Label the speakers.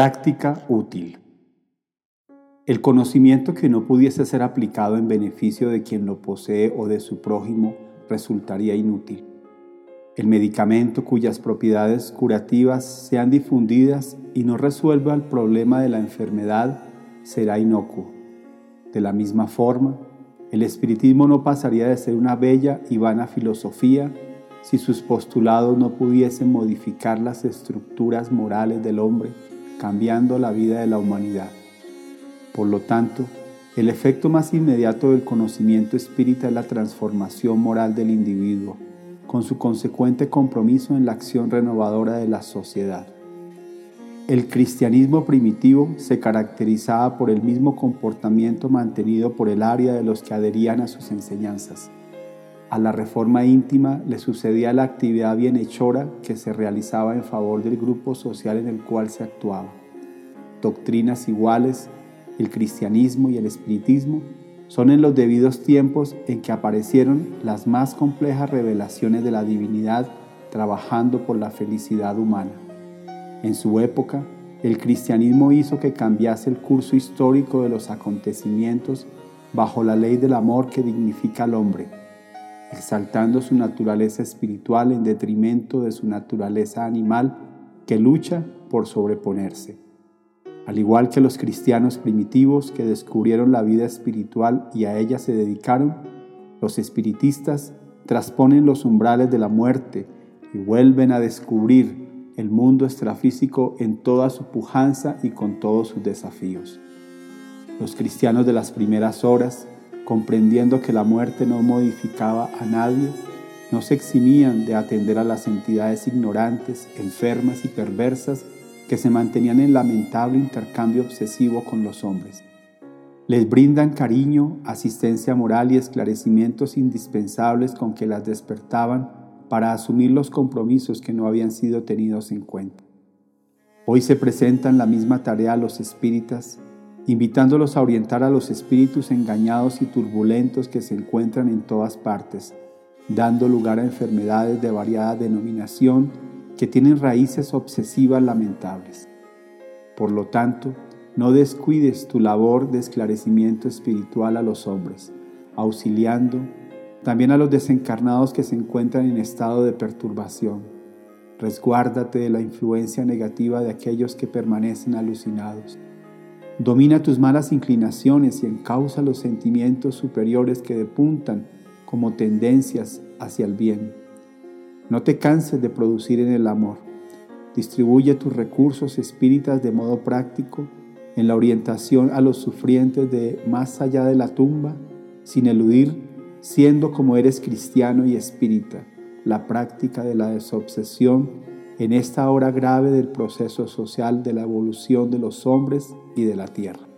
Speaker 1: Práctica útil. El conocimiento que no pudiese ser aplicado en beneficio de quien lo posee o de su prójimo resultaría inútil. El medicamento cuyas propiedades curativas sean difundidas y no resuelva el problema de la enfermedad será inocuo. De la misma forma, el espiritismo no pasaría de ser una bella y vana filosofía si sus postulados no pudiesen modificar las estructuras morales del hombre cambiando la vida de la humanidad. Por lo tanto, el efecto más inmediato del conocimiento espírita es la transformación moral del individuo, con su consecuente compromiso en la acción renovadora de la sociedad. El cristianismo primitivo se caracterizaba por el mismo comportamiento mantenido por el área de los que adherían a sus enseñanzas. A la reforma íntima le sucedía la actividad bienhechora que se realizaba en favor del grupo social en el cual se actuaba. Doctrinas iguales, el cristianismo y el espiritismo son en los debidos tiempos en que aparecieron las más complejas revelaciones de la divinidad trabajando por la felicidad humana. En su época, el cristianismo hizo que cambiase el curso histórico de los acontecimientos bajo la ley del amor que dignifica al hombre exaltando su naturaleza espiritual en detrimento de su naturaleza animal que lucha por sobreponerse. Al igual que los cristianos primitivos que descubrieron la vida espiritual y a ella se dedicaron, los espiritistas trasponen los umbrales de la muerte y vuelven a descubrir el mundo extrafísico en toda su pujanza y con todos sus desafíos. Los cristianos de las primeras horas comprendiendo que la muerte no modificaba a nadie, no se eximían de atender a las entidades ignorantes, enfermas y perversas que se mantenían en lamentable intercambio obsesivo con los hombres. Les brindan cariño, asistencia moral y esclarecimientos indispensables con que las despertaban para asumir los compromisos que no habían sido tenidos en cuenta. Hoy se presentan la misma tarea a los espíritas invitándolos a orientar a los espíritus engañados y turbulentos que se encuentran en todas partes, dando lugar a enfermedades de variada denominación que tienen raíces obsesivas lamentables. Por lo tanto, no descuides tu labor de esclarecimiento espiritual a los hombres, auxiliando también a los desencarnados que se encuentran en estado de perturbación. Resguárdate de la influencia negativa de aquellos que permanecen alucinados Domina tus malas inclinaciones y encausa los sentimientos superiores que depuntan como tendencias hacia el bien. No te canses de producir en el amor. Distribuye tus recursos espíritas de modo práctico en la orientación a los sufrientes de más allá de la tumba, sin eludir, siendo como eres cristiano y espírita, la práctica de la desobsesión en esta hora grave del proceso social de la evolución de los hombres y de la tierra.